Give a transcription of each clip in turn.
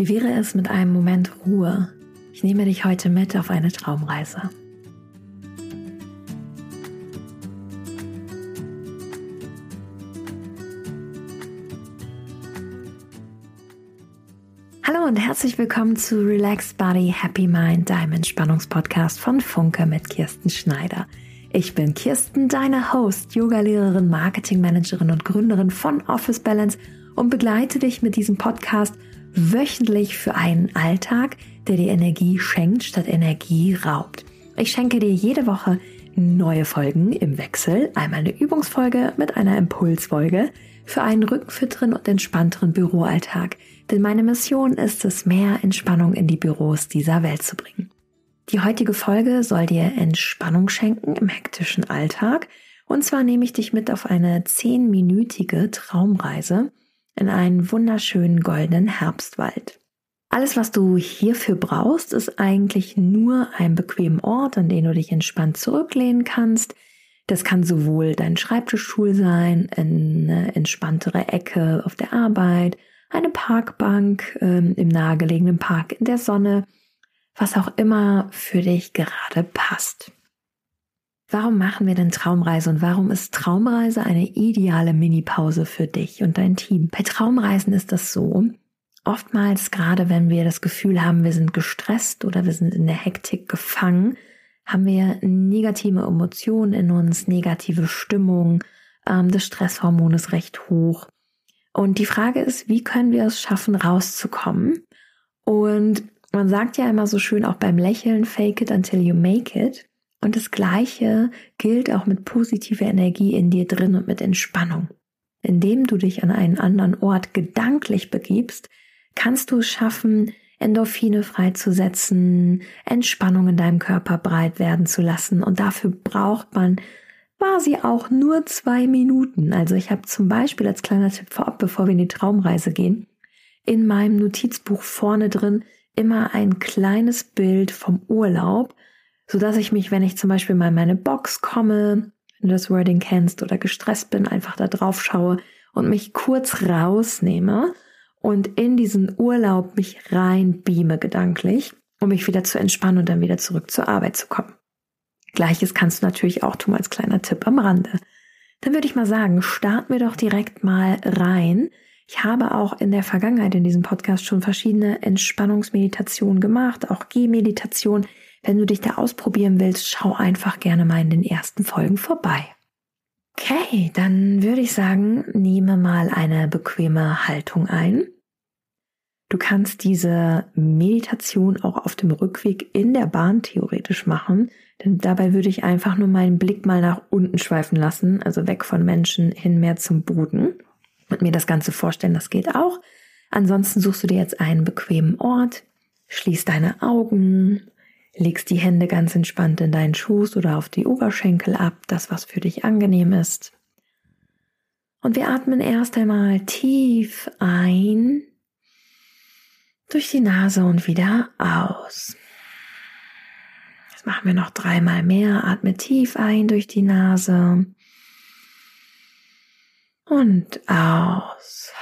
Wie wäre es mit einem Moment Ruhe? Ich nehme dich heute mit auf eine Traumreise. Hallo und herzlich willkommen zu Relaxed Body, Happy Mind, deinem Entspannungspodcast von Funke mit Kirsten Schneider. Ich bin Kirsten, deine Host, Yogalehrerin, Marketingmanagerin und Gründerin von Office Balance und begleite dich mit diesem Podcast – wöchentlich für einen Alltag, der dir Energie schenkt statt Energie raubt. Ich schenke dir jede Woche neue Folgen im Wechsel, einmal eine Übungsfolge mit einer Impulsfolge für einen rückenfitteren und entspannteren Büroalltag. Denn meine Mission ist es, mehr Entspannung in die Büros dieser Welt zu bringen. Die heutige Folge soll dir Entspannung schenken im hektischen Alltag. Und zwar nehme ich dich mit auf eine zehnminütige Traumreise in einen wunderschönen goldenen Herbstwald. Alles, was du hierfür brauchst, ist eigentlich nur ein bequemen Ort, an den du dich entspannt zurücklehnen kannst. Das kann sowohl dein Schreibtischstuhl sein, eine entspanntere Ecke auf der Arbeit, eine Parkbank ähm, im nahegelegenen Park in der Sonne, was auch immer für dich gerade passt. Warum machen wir denn Traumreise und warum ist Traumreise eine ideale Mini-Pause für dich und dein Team? Bei Traumreisen ist das so, oftmals gerade wenn wir das Gefühl haben, wir sind gestresst oder wir sind in der Hektik gefangen, haben wir negative Emotionen in uns, negative Stimmung, ähm, das Stresshormon ist recht hoch. Und die Frage ist, wie können wir es schaffen, rauszukommen? Und man sagt ja immer so schön auch beim Lächeln, fake it until you make it. Und das Gleiche gilt auch mit positiver Energie in dir drin und mit Entspannung. Indem du dich an einen anderen Ort gedanklich begibst, kannst du es schaffen, Endorphine freizusetzen, Entspannung in deinem Körper breit werden zu lassen. Und dafür braucht man quasi auch nur zwei Minuten. Also ich habe zum Beispiel als kleiner Tipp vorab, bevor wir in die Traumreise gehen, in meinem Notizbuch vorne drin immer ein kleines Bild vom Urlaub, so dass ich mich, wenn ich zum Beispiel mal in meine Box komme, wenn du das Wording kennst oder gestresst bin, einfach da drauf schaue und mich kurz rausnehme und in diesen Urlaub mich rein beame gedanklich, um mich wieder zu entspannen und dann wieder zurück zur Arbeit zu kommen. Gleiches kannst du natürlich auch tun als kleiner Tipp am Rande. Dann würde ich mal sagen, starten wir doch direkt mal rein. Ich habe auch in der Vergangenheit in diesem Podcast schon verschiedene Entspannungsmeditationen gemacht, auch Gehmeditation. Wenn du dich da ausprobieren willst, schau einfach gerne mal in den ersten Folgen vorbei. Okay, dann würde ich sagen, nehme mal eine bequeme Haltung ein. Du kannst diese Meditation auch auf dem Rückweg in der Bahn theoretisch machen, denn dabei würde ich einfach nur meinen Blick mal nach unten schweifen lassen, also weg von Menschen hin mehr zum Boden und mir das Ganze vorstellen, das geht auch. Ansonsten suchst du dir jetzt einen bequemen Ort, schließ deine Augen, legst die Hände ganz entspannt in deinen Schoß oder auf die Oberschenkel ab, das was für dich angenehm ist. Und wir atmen erst einmal tief ein durch die Nase und wieder aus. Das machen wir noch dreimal mehr. Atme tief ein durch die Nase und aus.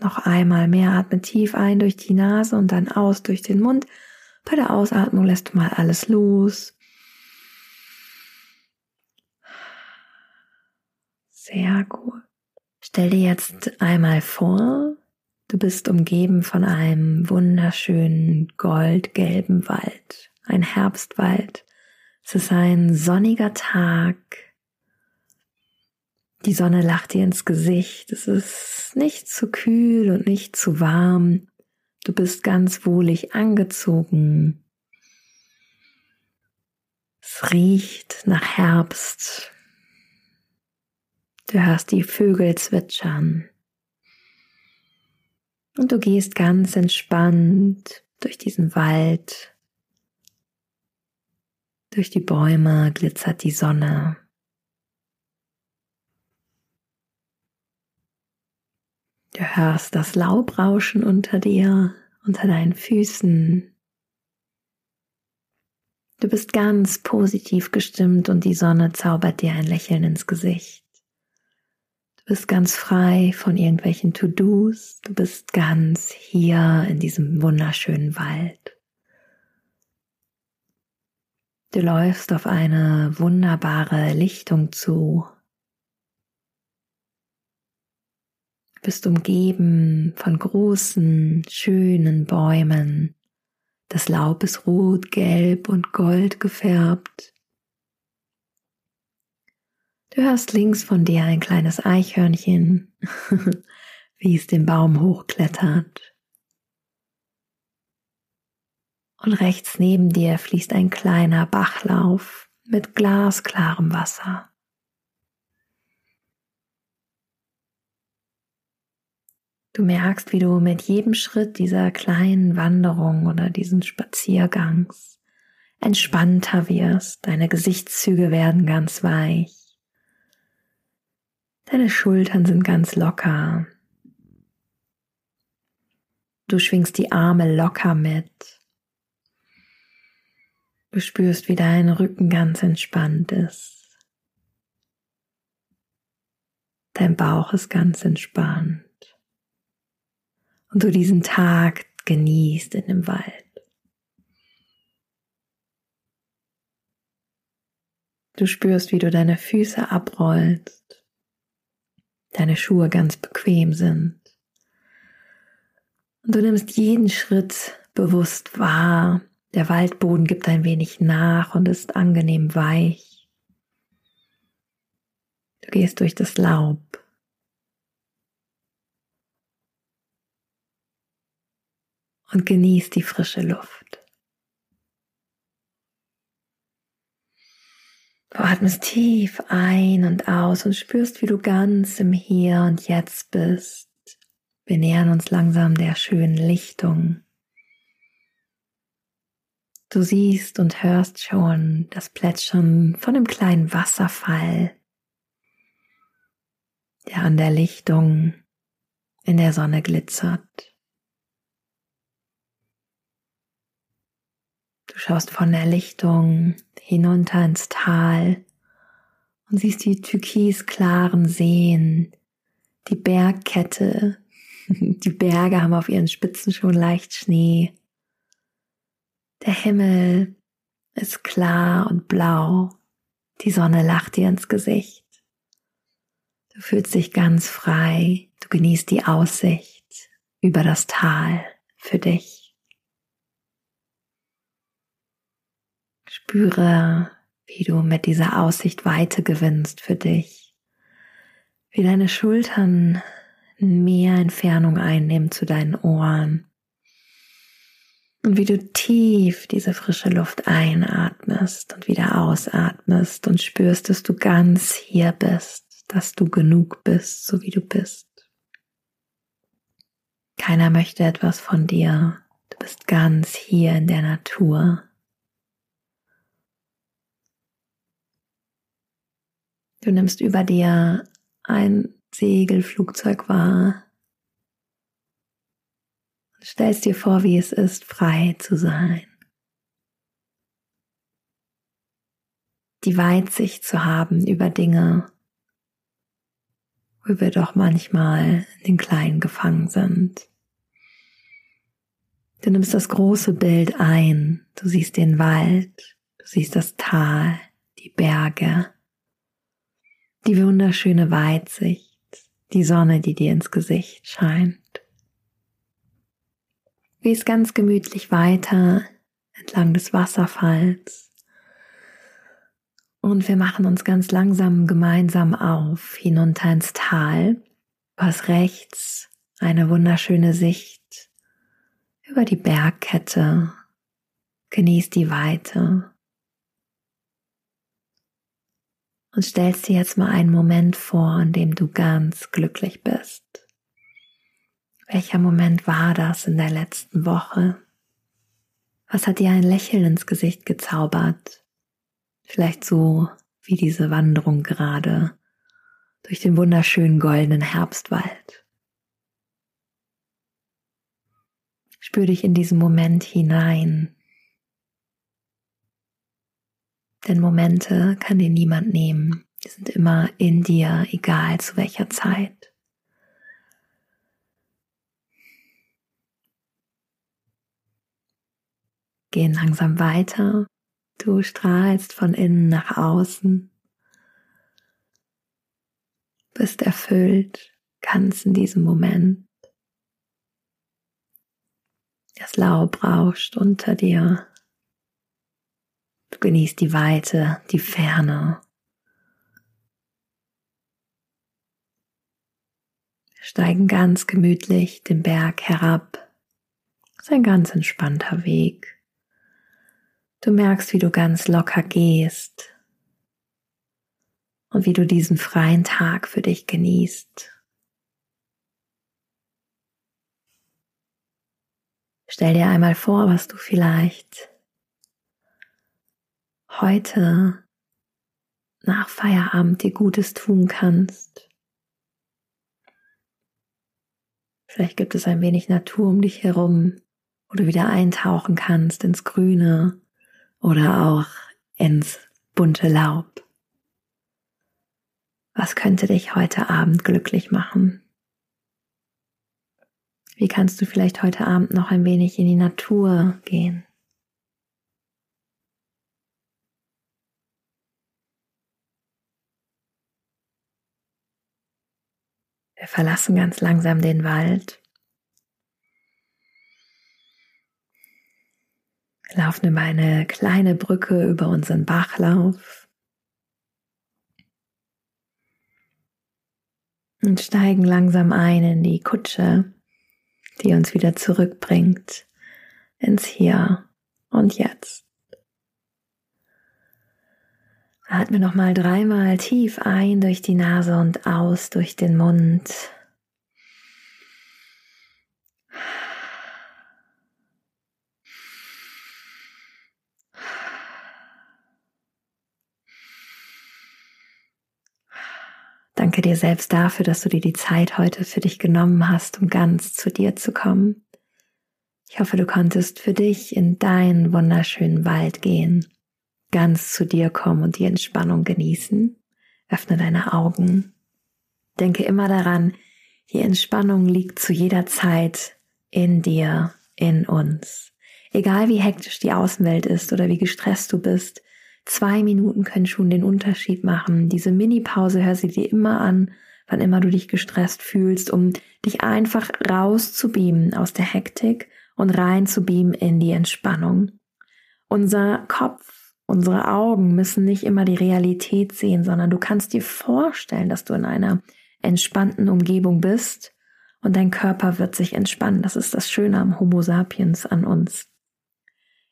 Noch einmal mehr atme tief ein durch die Nase und dann aus durch den Mund. Bei der Ausatmung lässt du mal alles los. Sehr gut. Stell dir jetzt einmal vor, du bist umgeben von einem wunderschönen goldgelben Wald, ein Herbstwald. Es ist ein sonniger Tag. Die Sonne lacht dir ins Gesicht. Es ist nicht zu kühl und nicht zu warm. Du bist ganz wohlig angezogen. Es riecht nach Herbst. Du hörst die Vögel zwitschern. Und du gehst ganz entspannt durch diesen Wald. Durch die Bäume glitzert die Sonne. Du hörst das Laubrauschen unter dir, unter deinen Füßen. Du bist ganz positiv gestimmt und die Sonne zaubert dir ein Lächeln ins Gesicht bist ganz frei von irgendwelchen To-Dos. Du bist ganz hier in diesem wunderschönen Wald. Du läufst auf eine wunderbare Lichtung zu. Bist umgeben von großen, schönen Bäumen. Das Laub ist rot, gelb und gold gefärbt. Du hörst links von dir ein kleines Eichhörnchen, wie es den Baum hochklettert. Und rechts neben dir fließt ein kleiner Bachlauf mit glasklarem Wasser. Du merkst, wie du mit jedem Schritt dieser kleinen Wanderung oder diesen Spaziergangs entspannter wirst. Deine Gesichtszüge werden ganz weich. Deine Schultern sind ganz locker. Du schwingst die Arme locker mit. Du spürst, wie dein Rücken ganz entspannt ist. Dein Bauch ist ganz entspannt. Und du diesen Tag genießt in dem Wald. Du spürst, wie du deine Füße abrollst deine Schuhe ganz bequem sind. Und du nimmst jeden Schritt bewusst wahr. Der Waldboden gibt ein wenig nach und ist angenehm weich. Du gehst durch das Laub. Und genießt die frische Luft. Du atmest tief ein und aus und spürst, wie du ganz im Hier und Jetzt bist. Wir nähern uns langsam der schönen Lichtung. Du siehst und hörst schon das Plätschern von dem kleinen Wasserfall, der an der Lichtung in der Sonne glitzert. Schaust von der Lichtung hinunter ins Tal und siehst die türkisklaren Seen, die Bergkette. Die Berge haben auf ihren Spitzen schon leicht Schnee. Der Himmel ist klar und blau. Die Sonne lacht dir ins Gesicht. Du fühlst dich ganz frei. Du genießt die Aussicht über das Tal für dich. Spüre, wie du mit dieser Aussicht Weite gewinnst für dich, wie deine Schultern mehr Entfernung einnehmen zu deinen Ohren und wie du tief diese frische Luft einatmest und wieder ausatmest und spürst, dass du ganz hier bist, dass du genug bist, so wie du bist. Keiner möchte etwas von dir. Du bist ganz hier in der Natur. Du nimmst über dir ein Segelflugzeug wahr und stellst dir vor, wie es ist, frei zu sein. Die Weitsicht zu haben über Dinge, wo wir doch manchmal in den Kleinen gefangen sind. Du nimmst das große Bild ein, du siehst den Wald, du siehst das Tal, die Berge, die wunderschöne Weitsicht, die Sonne, die dir ins Gesicht scheint. Gehst ganz gemütlich weiter entlang des Wasserfalls. Und wir machen uns ganz langsam gemeinsam auf hinunter ins Tal. Du rechts eine wunderschöne Sicht über die Bergkette. Genieß die Weite. Und stellst dir jetzt mal einen Moment vor, in dem du ganz glücklich bist. Welcher Moment war das in der letzten Woche? Was hat dir ein Lächeln ins Gesicht gezaubert? Vielleicht so wie diese Wanderung gerade durch den wunderschönen goldenen Herbstwald. Spür dich in diesen Moment hinein. Denn Momente kann dir niemand nehmen. Die sind immer in dir, egal zu welcher Zeit. gehen langsam weiter. Du strahlst von innen nach außen. Bist erfüllt, ganz in diesem Moment. Das Laub rauscht unter dir. Du genießt die Weite, die Ferne. Wir steigen ganz gemütlich den Berg herab. Das ist ein ganz entspannter Weg. Du merkst, wie du ganz locker gehst und wie du diesen freien Tag für dich genießt. Stell dir einmal vor, was du vielleicht heute nach Feierabend dir Gutes tun kannst. Vielleicht gibt es ein wenig Natur um dich herum, wo du wieder eintauchen kannst ins Grüne oder auch ins bunte Laub. Was könnte dich heute Abend glücklich machen? Wie kannst du vielleicht heute Abend noch ein wenig in die Natur gehen? Wir verlassen ganz langsam den Wald laufen über eine kleine Brücke über unseren Bachlauf und steigen langsam ein in die Kutsche, die uns wieder zurückbringt ins Hier und Jetzt. Atme nochmal dreimal tief ein durch die Nase und aus durch den Mund. Danke dir selbst dafür, dass du dir die Zeit heute für dich genommen hast, um ganz zu dir zu kommen. Ich hoffe, du konntest für dich in deinen wunderschönen Wald gehen, ganz zu dir kommen und die Entspannung genießen. Öffne deine Augen. Denke immer daran, die Entspannung liegt zu jeder Zeit in dir, in uns. Egal wie hektisch die Außenwelt ist oder wie gestresst du bist, Zwei Minuten können schon den Unterschied machen. Diese Mini-Pause hör sie dir immer an, wann immer du dich gestresst fühlst, um dich einfach rauszubeamen aus der Hektik und reinzubeamen in die Entspannung. Unser Kopf, unsere Augen müssen nicht immer die Realität sehen, sondern du kannst dir vorstellen, dass du in einer entspannten Umgebung bist und dein Körper wird sich entspannen. Das ist das Schöne am Homo sapiens an uns.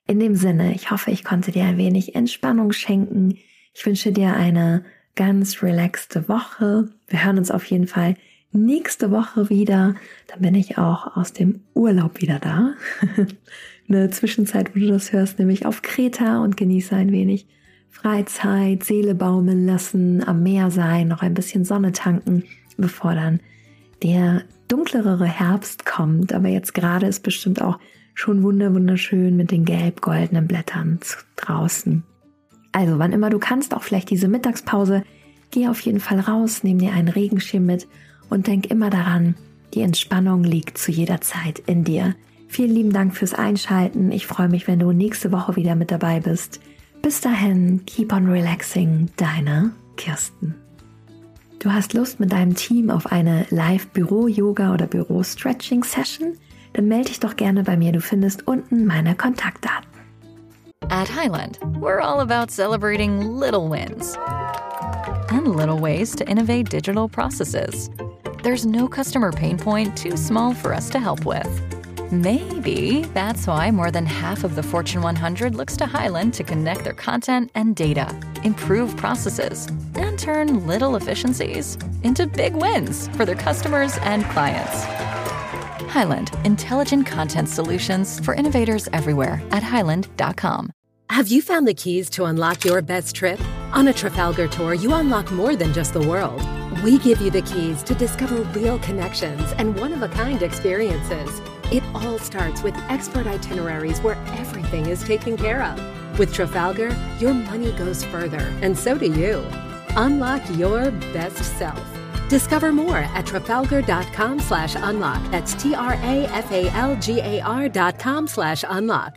In dem Sinne, ich hoffe, ich konnte dir ein wenig Entspannung schenken. Ich wünsche dir eine ganz relaxte Woche. Wir hören uns auf jeden Fall nächste Woche wieder. Dann bin ich auch aus dem Urlaub wieder da. eine Zwischenzeit, wo du das hörst, nämlich auf Kreta und genieße ein wenig Freizeit, Seele baumeln lassen, am Meer sein, noch ein bisschen Sonne tanken, bevor dann der dunklere Herbst kommt. Aber jetzt gerade ist bestimmt auch schon wunder wunderschön mit den gelb-goldenen Blättern draußen. Also, wann immer du kannst, auch vielleicht diese Mittagspause, geh auf jeden Fall raus, nimm dir einen Regenschirm mit und denk immer daran, die Entspannung liegt zu jeder Zeit in dir. Vielen lieben Dank fürs Einschalten. Ich freue mich, wenn du nächste Woche wieder mit dabei bist. Bis dahin, keep on relaxing, deine Kirsten. Du hast Lust mit deinem Team auf eine Live-Büro-Yoga oder Büro-Stretching-Session? Dann melde dich doch gerne bei mir. Du findest unten meine Kontaktdaten. At Highland, we're all about celebrating little wins and little ways to innovate digital processes. There's no customer pain point too small for us to help with. Maybe that's why more than half of the Fortune 100 looks to Highland to connect their content and data, improve processes, and turn little efficiencies into big wins for their customers and clients. Highland, intelligent content solutions for innovators everywhere at highland.com. Have you found the keys to unlock your best trip? On a Trafalgar tour, you unlock more than just the world. We give you the keys to discover real connections and one of a kind experiences. It all starts with expert itineraries where everything is taken care of. With Trafalgar, your money goes further, and so do you. Unlock your best self. Discover more at trafalgar.com slash unlock. That's T-R-A-F-A-L-G-A-R dot com slash unlock.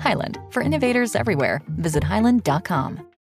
Highland, for innovators everywhere, visit highland.com.